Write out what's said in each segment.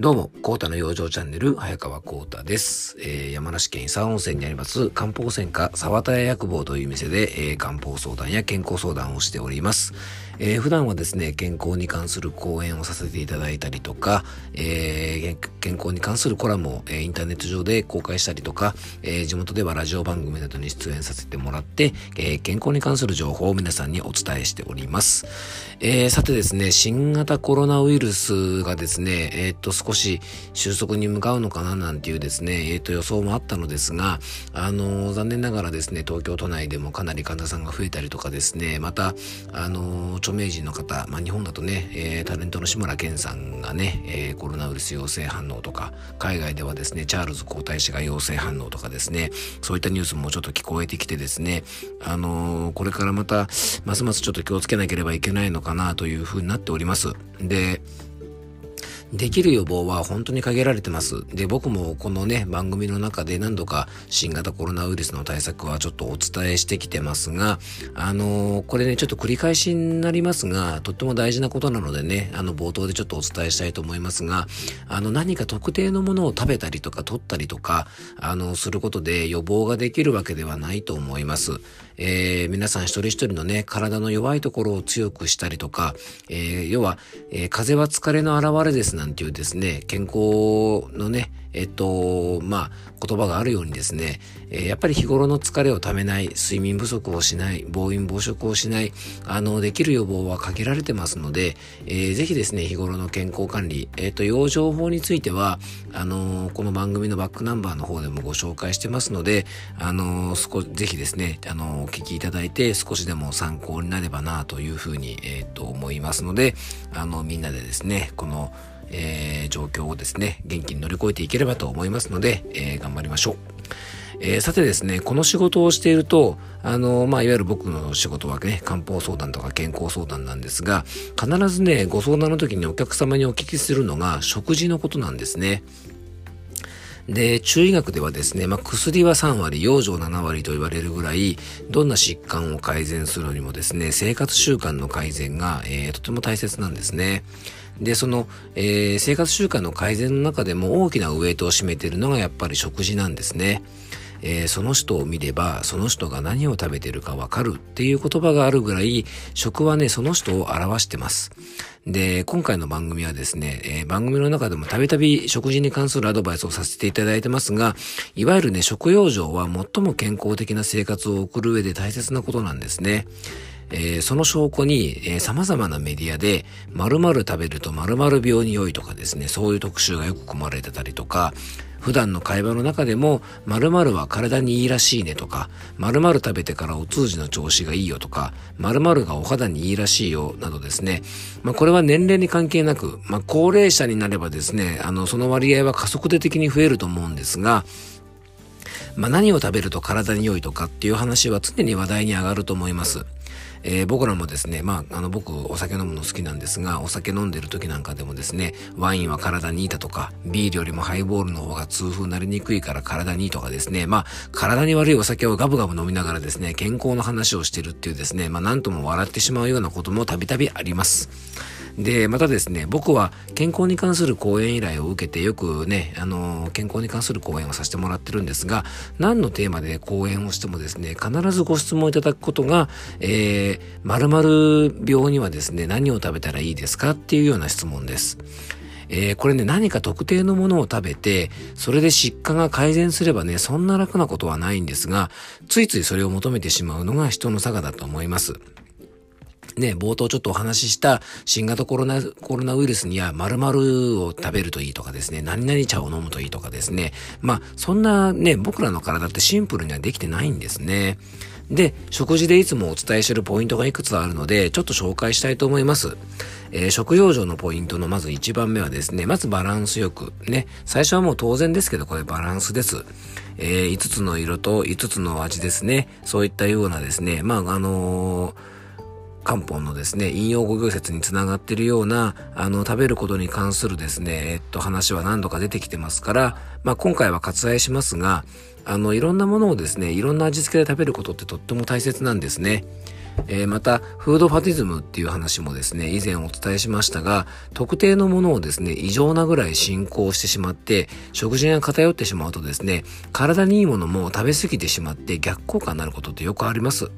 どうも、コータの養生チャンネル、早川コータです。えー、山梨県伊佐温泉にあります、漢方専科沢田屋薬房という店で、えー、漢方相談や健康相談をしております。えー、普段はですね、健康に関する講演をさせていただいたりとか、えー、健康に関するコラムを、え、インターネット上で公開したりとか、え、地元ではラジオ番組などに出演させてもらって、え、健康に関する情報を皆さんにお伝えしております。え、さてですね、新型コロナウイルスがですね、え、っと、少し収束に向かうのかななんていうですね、え、っと、予想もあったのですが、あの、残念ながらですね、東京都内でもかなり患者さんが増えたりとかですね、また、あのー著名人の方、まあ、日本だとね、えー、タレントの志村けんさんがね、えー、コロナウイルス陽性反応とか、海外ではですね、チャールズ皇太子が陽性反応とかですね、そういったニュースもちょっと聞こえてきてですね、あのー、これからまた、ますますちょっと気をつけなければいけないのかなというふうになっております。で、できる予防は本当に限られてます。で、僕もこのね、番組の中で何度か新型コロナウイルスの対策はちょっとお伝えしてきてますが、あのー、これね、ちょっと繰り返しになりますが、とっても大事なことなのでね、あの、冒頭でちょっとお伝えしたいと思いますが、あの、何か特定のものを食べたりとか取ったりとか、あの、することで予防ができるわけではないと思います。えー、皆さん一人一人のね、体の弱いところを強くしたりとか、えー、要は、えー、風邪は疲れの表れですなんていうですね、健康のね、えっと、まあ、言葉があるようにですね、え、やっぱり日頃の疲れをためない、睡眠不足をしない、暴飲暴食をしない、あの、できる予防は限られてますので、えー、ぜひですね、日頃の健康管理、えっ、ー、と、養生法については、あのこの番組のバックナンバーの方でもご紹介してますので、あの少ぜひですね、あの聞きいただいて少しでも参考になればなというふうに、えっ、と、思いますので、あの、みんなでですね、この、えー、状況をですね、元気に乗り越えていければと思いますので、えー、頑張りましょう。えー、さてですね、この仕事をしていると、あの、まあ、いわゆる僕の仕事はね、漢方相談とか健康相談なんですが、必ずね、ご相談の時にお客様にお聞きするのが食事のことなんですね。で、中医学ではですね、まあ、薬は3割、養生7割と言われるぐらい、どんな疾患を改善するのにもですね、生活習慣の改善が、えー、とても大切なんですね。で、その、えー、生活習慣の改善の中でも大きなウエイトを占めているのがやっぱり食事なんですね。えー、その人を見ればその人が何を食べてるかわかるっていう言葉があるぐらい食はねその人を表してます。で、今回の番組はですね、えー、番組の中でもたびたび食事に関するアドバイスをさせていただいてますが、いわゆるね、食用生は最も健康的な生活を送る上で大切なことなんですね。えー、その証拠に、えー、様々なメディアで、〇〇食べると〇〇病に良いとかですね、そういう特集がよく組まれてたりとか、普段の会話の中でも、〇〇は体にいいらしいねとか、〇〇食べてからお通じの調子がいいよとか、〇〇がお肌にいいらしいよなどですね。まあこれは年齢に関係なく、まあ高齢者になればですね、あの、その割合は加速度的に増えると思うんですが、まあ何を食べると体に良いとかっていう話は常に話題に上がると思います。えー、僕らもですね、まあ、あの、僕、お酒飲むの好きなんですが、お酒飲んでる時なんかでもですね、ワインは体にいいだとか、ビールよりもハイボールの方が痛風になりにくいから体にいいとかですね、まあ、体に悪いお酒をガブガブ飲みながらですね、健康の話をしてるっていうですね、まあ、なんとも笑ってしまうようなこともたびたびあります。で、またですね、僕は健康に関する講演依頼を受けてよくね、あの、健康に関する講演をさせてもらってるんですが、何のテーマで講演をしてもですね、必ずご質問いただくことが、えー、〇〇病にはですね、何を食べたらいいですかっていうような質問です。えー、これね、何か特定のものを食べて、それで疾患が改善すればね、そんな楽なことはないんですが、ついついそれを求めてしまうのが人の差がだと思います。ね、冒頭ちょっとお話しした新型コロナ、コロナウイルスには〇〇を食べるといいとかですね、何々茶を飲むといいとかですね。まあ、そんなね、僕らの体ってシンプルにはできてないんですね。で、食事でいつもお伝えしてるポイントがいくつあるので、ちょっと紹介したいと思います。えー、食用上のポイントのまず1番目はですね、まずバランスよく。ね、最初はもう当然ですけど、これバランスです。えー、5つの色と5つの味ですね。そういったようなですね、まあ、あのー漢方のですね、引用語行説につながっているような、あの、食べることに関するですね、えっと、話は何度か出てきてますから、まあ、今回は割愛しますが、あの、いろんなものをですね、いろんな味付けで食べることってとっても大切なんですね。えー、また、フードファティズムっていう話もですね、以前お伝えしましたが、特定のものをですね、異常なぐらい進行してしまって、食事が偏ってしまうとですね、体にいいものも食べ過ぎてしまって逆効果になることってよくあります。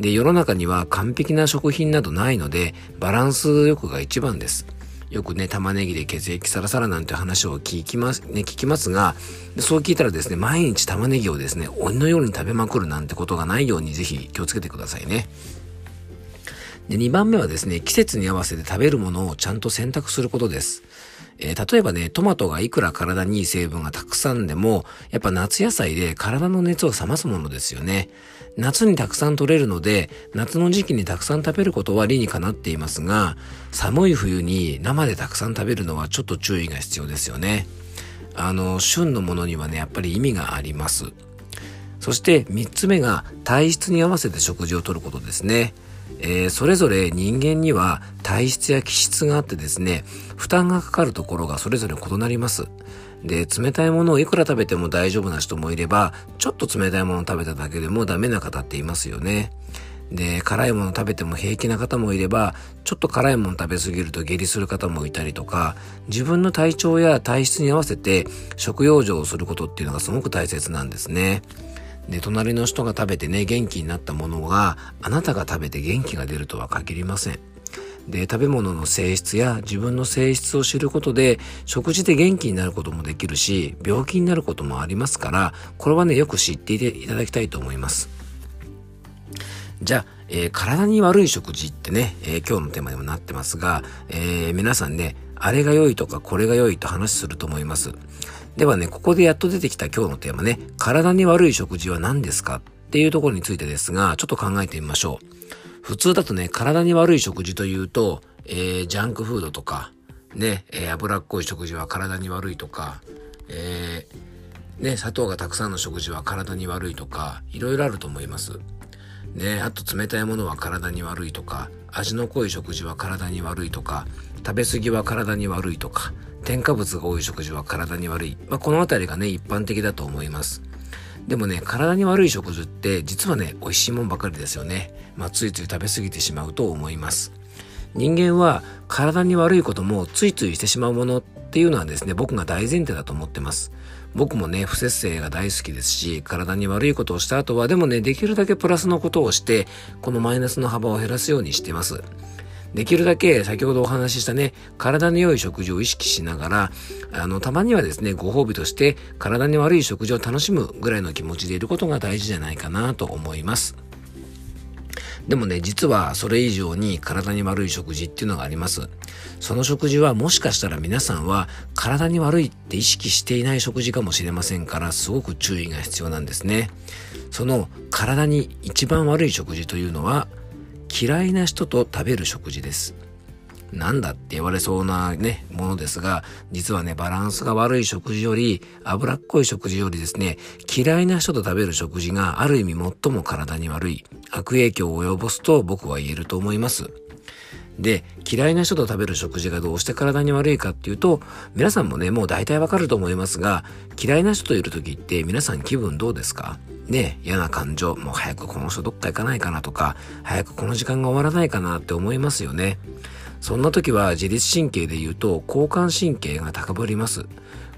で、世の中には完璧な食品などないので、バランスよくが一番です。よくね、玉ねぎで血液サラサラなんて話を聞きます、ね、聞きますが、そう聞いたらですね、毎日玉ねぎをですね、鬼のように食べまくるなんてことがないようにぜひ気をつけてくださいね。で、2番目はですね、季節に合わせて食べるものをちゃんと選択することです。えー、例えばね、トマトがいくら体にいい成分がたくさんでも、やっぱ夏野菜で体の熱を冷ますものですよね。夏にたくさん取れるので、夏の時期にたくさん食べることは理にかなっていますが、寒い冬に生でたくさん食べるのはちょっと注意が必要ですよね。あの、旬のものにはね、やっぱり意味があります。そして3つ目が体質に合わせて食事をとることですね。えー、それぞれ人間には体質や気質があってですね、負担がかかるところがそれぞれ異なります。で、冷たいものをいくら食べても大丈夫な人もいれば、ちょっと冷たいものを食べただけでもダメな方っていますよね。で、辛いもの食べても平気な方もいれば、ちょっと辛いもの食べ過ぎると下痢する方もいたりとか、自分の体調や体質に合わせて食用状をすることっていうのがすごく大切なんですね。で、隣の人が食べてね、元気になったものが、あなたが食べて元気が出るとは限りません。で、食べ物の性質や自分の性質を知ることで、食事で元気になることもできるし、病気になることもありますから、これはね、よく知っていただきたいと思います。じゃあ、えー、体に悪い食事ってね、えー、今日のテーマにもなってますが、えー、皆さんね、あれが良いとかこれが良いと話すると思います。ではね、ここでやっと出てきた今日のテーマね、体に悪い食事は何ですか？っていうところについてですが、ちょっと考えてみましょう。普通だとね、体に悪い食事というと、えー、ジャンクフードとか、ね、えー、脂っこい食事は体に悪いとか、えー、ね、砂糖がたくさんの食事は体に悪いとか、いろいろあると思います。ね、あと冷たいものは体に悪いとか、味の濃い食事は体に悪いとか、食べ過ぎは体に悪いとか、添加物が多い食事は体に悪い。まあ、このあたりがね、一般的だと思います。でもね、体に悪い食事って実はね、美味しいもんばかりですよね。まあ、ついつい食べ過ぎてしまうと思います。人間は体に悪いこともついついしてしまうものっていうのはですね、僕が大前提だと思ってます。僕もね、不節制が大好きですし、体に悪いことをした後は、でもね、できるだけプラスのことをして、このマイナスの幅を減らすようにしてます。できるだけ先ほどお話ししたね、体に良い食事を意識しながら、あの、たまにはですね、ご褒美として体に悪い食事を楽しむぐらいの気持ちでいることが大事じゃないかなと思います。でもね、実はそれ以上に体に悪い食事っていうのがあります。その食事はもしかしたら皆さんは体に悪いって意識していない食事かもしれませんから、すごく注意が必要なんですね。その体に一番悪い食事というのは、嫌いな人と食べる食事です。なんだって言われそうなね、ものですが、実はね、バランスが悪い食事より、脂っこい食事よりですね、嫌いな人と食べる食事がある意味最も体に悪い、悪影響を及ぼすと僕は言えると思います。で、嫌いな人と食べる食事がどうして体に悪いかっていうと、皆さんもね、もう大体わかると思いますが、嫌いな人といる時って皆さん気分どうですか？ね、嫌な感情、もう早くこの人どっか行かないかなとか、早くこの時間が終わらないかなって思いますよね。そんな時は自律神経で言うと交感神経が高ぶります。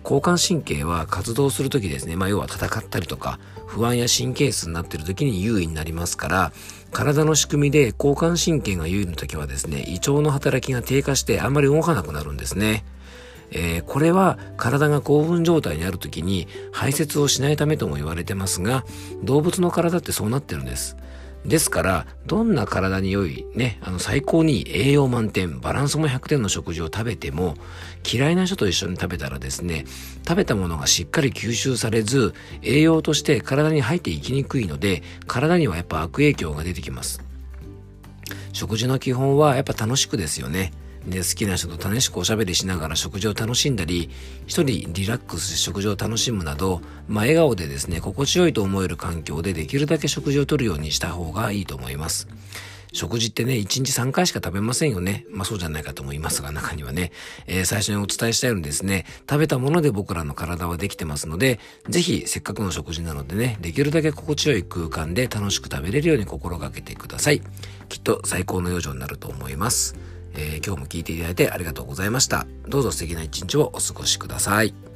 交感神経は活動する時ですね。まあ要は戦ったりとか不安や神経質になってる時に優位になりますから、体の仕組みで交感神経が優位の時はですね、胃腸の働きが低下してあんまり動かなくなるんですね。えー、これは体が興奮状態にある時に排泄をしないためとも言われてますが、動物の体ってそうなってるんです。ですから、どんな体に良い、ね、あの、最高に栄養満点、バランスも100点の食事を食べても、嫌いな人と一緒に食べたらですね、食べたものがしっかり吸収されず、栄養として体に入っていきにくいので、体にはやっぱ悪影響が出てきます。食事の基本はやっぱ楽しくですよね。で、好きな人と楽しくおしゃべりしながら食事を楽しんだり、一人リラックスして食事を楽しむなど、まあ、笑顔でですね、心地よいと思える環境でできるだけ食事をとるようにした方がいいと思います。食事ってね、1日3回しか食べませんよね。まあそうじゃないかと思いますが、中にはね、えー、最初にお伝えしたようにですね、食べたもので僕らの体はできてますので、ぜひせっかくの食事なのでね、できるだけ心地よい空間で楽しく食べれるように心がけてください。きっと最高の養生になると思います。えー、今日も聞いていただいてありがとうございました。どうぞ素敵な一日をお過ごしください。